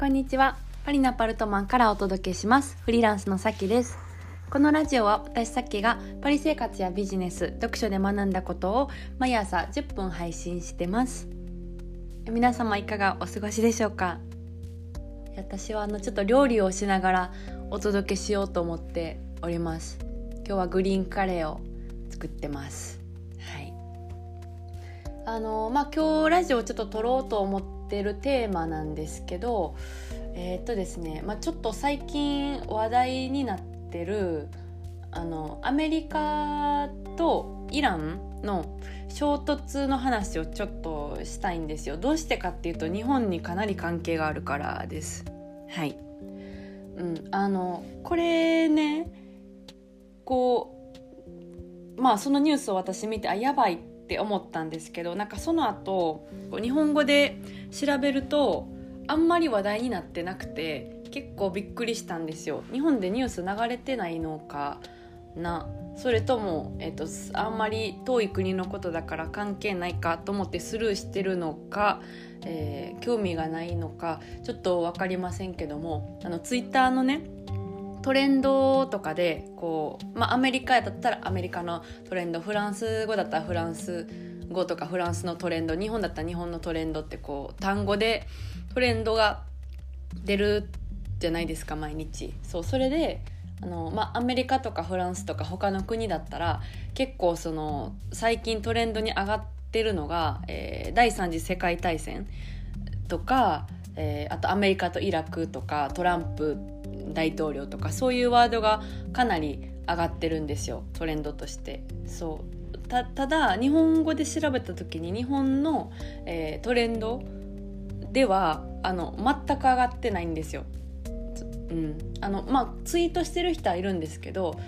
こんにちは。パリのパルトマンからお届けします。フリーランスのさきです。このラジオは私さきがパリ生活やビジネス読書で学んだことを毎朝10分配信してます。皆様いかがお過ごしでしょうか？私はあのちょっと料理をしながらお届けしようと思っております。今日はグリーンカレーを作ってます。はい。あのまあ今日ラジオをちょっと撮ろうと思ってるテーマなんですけどえー、っとですね、まあ、ちょっと最近話題になってるあのアメリカとイランの衝突の話をちょっとしたいんですよ。どうしてかっていうと日本にかなり関係があるからです。はい。うんあのこれねこうまあそのニュースを私見てあやばいってって思ったんですけどなんかその後日本語で調べるとあんまり話題になってなくて結構びっくりしたんですよ。日本でニュース流れてないのかな。それとも、えーと、あんまり遠い国のことだから関係ないかと思ってスルーしてるのか、えー、興味がないのかちょっと分かりませんけどもあのツイッターのねトレンドとかでこう、まあ、アメリカだったらアメリカのトレンドフランス語だったらフランス語とかフランスのトレンド日本だったら日本のトレンドってこう単語でトレンドが出るじゃないですか毎日。そうそれであの、まあ、アメリカとかフランスとか他の国だったら結構その最近トレンドに上がってるのが、えー、第3次世界大戦とか、えー、あとアメリカとイラクとかトランプ大統領とかそういうワードがかなり上がってるんですよトレンドとして。そう。たただ日本語で調べた時に日本の、えー、トレンドではあの全く上がってないんですよ。うん。あのまあ、ツイートしてる人はいるんですけど、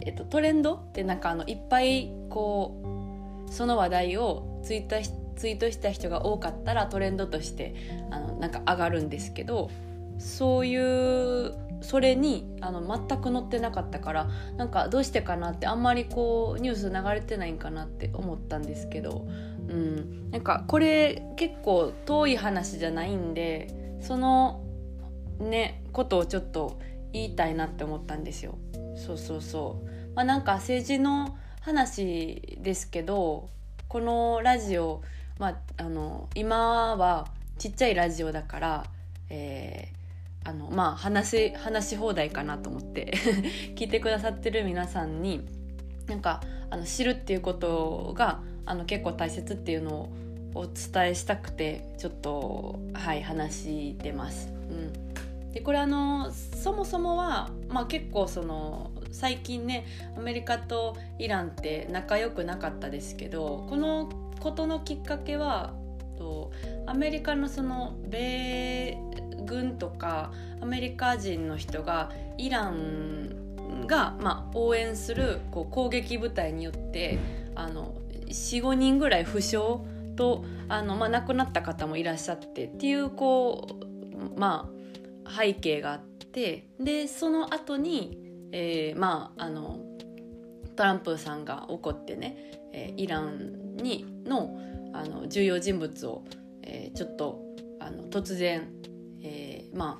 えっと、トレンドってなんかあのいっぱいこうその話題をツイートしツイートした人が多かったらトレンドとしてあのなんか上がるんですけどそういうそれにあの全く載ってなかったからなんかどうしてかなってあんまりこうニュース流れてないんかなって思ったんですけど、うん、なんかこれ結構遠い話じゃないんでそのねことをちょっと言いたいなって思ったんですよ。そうそうそうまあ、なんか政治の話ですけどこのラジオ、まあ、あの今はちっちゃいラジオだから、えー、あのまあ話話し放題かなと思って 聞いてくださってる皆さんになんかあの知るっていうことがあの結構大切っていうのをお伝えしたくてちょっとはい話してます。うんでこれあのそもそもは、まあ、結構その最近ねアメリカとイランって仲良くなかったですけどこのことのきっかけはとアメリカのその米軍とかアメリカ人の人がイランが、まあ、応援するこう攻撃部隊によって45人ぐらい負傷とあの、まあ、亡くなった方もいらっしゃってっていうこうまあ背景があってでその後に、えー、まああのトランプさんが怒ってね、えー、イランにのあの重要人物を、えー、ちょっとあの突然、えー、ま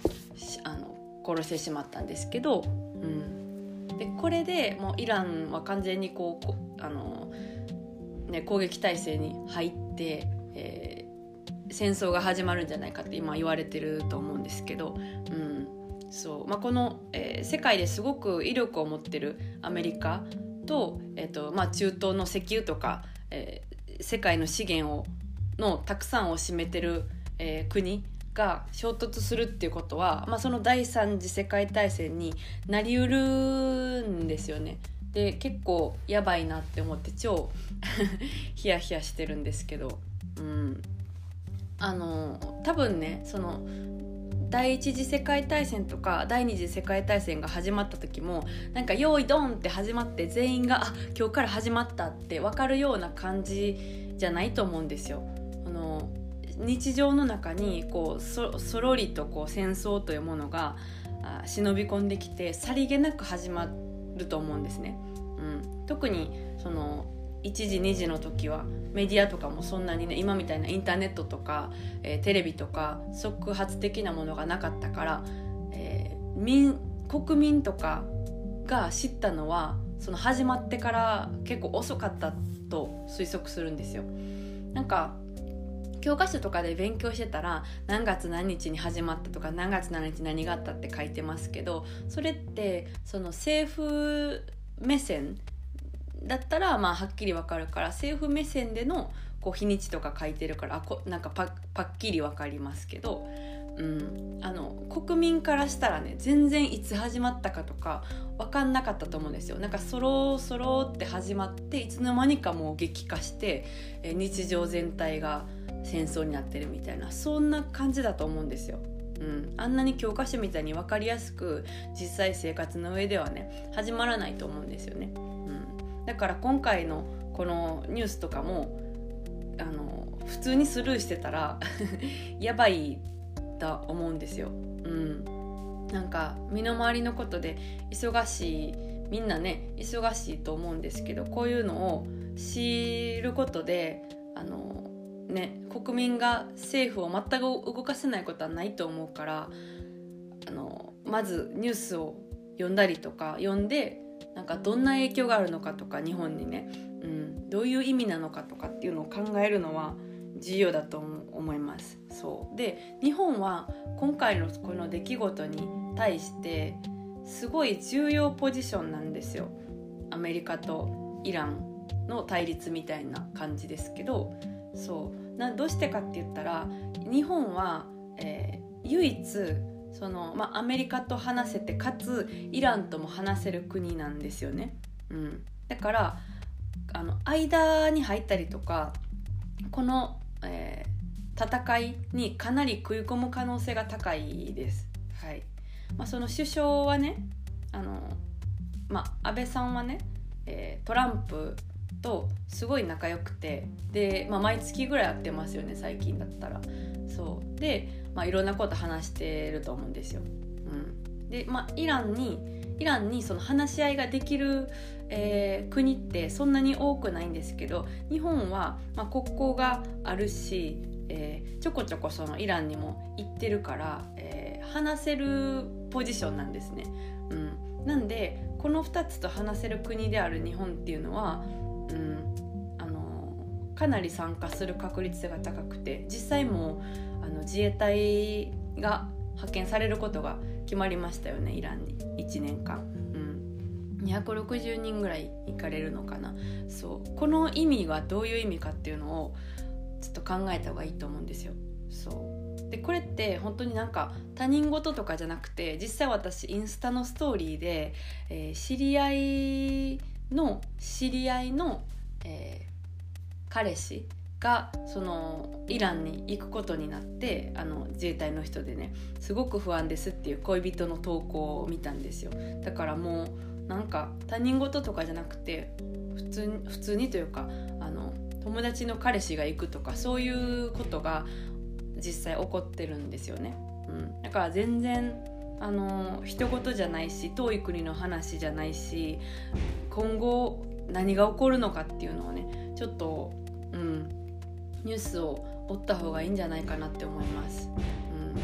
ああの殺してしまったんですけど、うん、でこれでもうイランは完全にこうあの、ね、攻撃態勢に入って、えー、戦争が始まるんじゃないかって今言われてると思うんですけど、うん。そう。まあ、この、えー、世界ですごく威力を持ってるアメリカと,、えーとまあ、中東の石油とか、えー、世界の資源をのたくさんを占めてる、えー、国が衝突するっていうことは、まあ、その第三次世界大戦になりうるんですよね。で結構やばいなって思って超 ヒヤヒヤしてるんですけど、うん、あの多分ねその第一次世界大戦とか第二次世界大戦が始まった時もなんか「用意ドン!」って始まって全員が「あ今日から始まった」って分かるような感じじゃないと思うんですよ。日常の中にこうそそろりとこう戦争というものが忍び込んできてさりげなく始まると思うんですね。うん、特にその1時2時の時はメディアとかもそんなにね今みたいなインターネットとか、えー、テレビとか即発的なものがなかったから、えー、民国民とかが知ったのはその始まってから結構遅かったと推測するんですよ。なんか教科書とかで勉強してたら何月何日に始まったとか何月何日何があったって書いてますけどそれってその政府目線だったらまあはっきりわかるから政府目線でのこう日にちとか書いてるからあこなんかパッキリわかりますけど、うん、あの国民からしたらね全然いつ始まったかとか分かんなかったと思うんですよ。なんかそろそろって始まっていつの間にかもう激化して、え日常全体が戦争になってるみたいなそんな感じだと思うんですよ。うん、あんなに教科書みたいに分かりやすく実際生活の上ではね始まらないと思うんですよね。うん、だから今回のこのニュースとかもあの普通にスルーしてたら やばいと思うんですよ。うん、なんか身の回りのことで忙しいみんなね忙しいと思うんですけどこういうのを知ることでね国民が政府を全く動かせないことはないと思うからあのまずニュースを読んだりとか読んでなんかどんな影響があるのかとか日本にね、うん、どういう意味なのかとかっていうのを考えるのは重要だと思います。そうで日本は今回のこの出来事に対してすごい重要ポジションなんですよ。アメリカとイランの対立みたいな感じですけどそうなどうしてかって言ったら日本は、えー、唯一その、まあ、アメリカと話せてかつイランとも話せる国なんですよね。うん、だからあの間に入ったりとかこの、えー、戦いにかなり食い込む可能性が高いです。はいまあ、その首相はねあの、まあ、安倍さんはね、えー、トランプとすごい仲良くてで、まあ、毎月ぐらい会ってますよね最近だったら。そう。で、まあ、いろんなこと話してると思うんですよ、うん、で、まあ、イランにイランにその話し合いができる、えー、国ってそんなに多くないんですけど日本は、まあ、国交があるし、えー、ちょこちょこそのイランにも行ってるから、えー、話せるポジションなんですね。うん、なんでこの2つと話せる国である日本っていうのはうん、あのかなり参加する確率が高くて実際もあの自衛隊が派遣されることが決まりましたよねイランに。1年間。260人ぐらい行かれるのかな。そう。この意味がどういう意味かっていうのをちょっと考えた方がいいと思うんですよ。そう。でこれって本当になんか他人事とかじゃなくて実際私インスタのストーリーで、えー、知り合いの知り合いの、えー、彼氏がそのイランに行くことになってあの自衛隊の人でねすごく不安ですっていう恋人の投稿を見たんですよ。だからもうなんか他人事とかじゃなくて普通に普通にというかあの友達の彼氏が行くとかそういうことが実際起こってるんですよね、うん、だから全然あの一言じゃないし遠い国の話じゃないし今後何が起こるのかっていうのをねちょっと、うん、ニュースを追った方がいいんじゃないかなって思います。うん、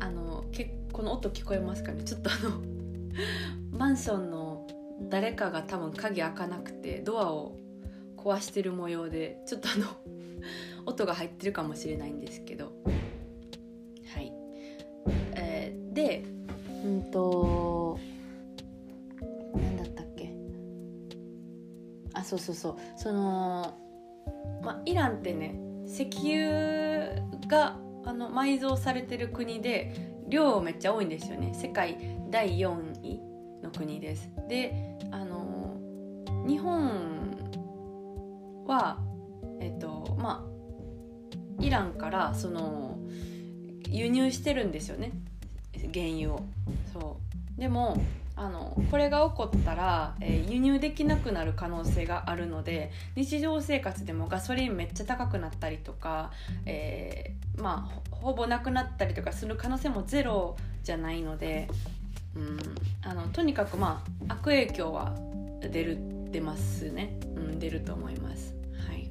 あのけこの音聞こえますかね？ちょっとあの マンションの誰かが多分鍵開かなくてドアを壊してる模様でちょっとあの 音が入ってるかもしれないんですけど。あそうそうそう。その、まイランってね石油があの埋蔵されてる国で量めっちゃ多いんですよね。世界第4位の国です。であの日本はえっとまあイランからその輸入してるんですよね。原油を。そう。でもあのこれが起こったら、えー、輸入できなくなる可能性があるので日常生活でもガソリンめっちゃ高くなったりとか、えー、まあほぼなくなったりとかする可能性もゼロじゃないので、うん、あのとにかくまあ悪影響は出る出ますね、うん、出ると思います。はい。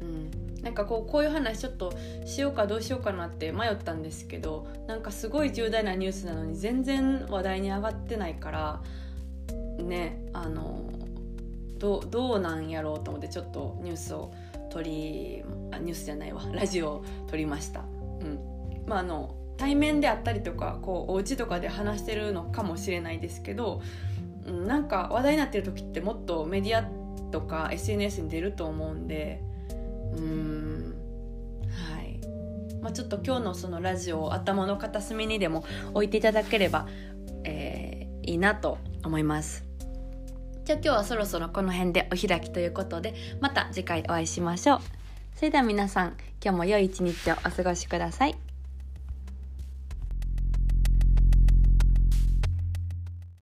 うん。なんかこうこういう話ちょっとしようかどうしようかなって迷ったんですけどなんかすごい重大なニュースなのに全然話題に上がってないからねあのどどうなんやろうと思ってちょっとニュースを取りあニュースじゃないわ ラジオを撮りました。うんまあ、あの対面であったりとかこうお家とかで話してるのかもしれないですけど、うん、なんか話題になってる時ってもっとメディアとか SNS に出ると思うんでうんはい、まあ、ちょっと今日のそのラジオを頭の片隅にでも置いていただければ、えー、いいなと思います。じゃあ今日はそろそろこの辺でお開きということでまた次回お会いしましょう。それでは皆さん今日も良い一日をお過ごしください。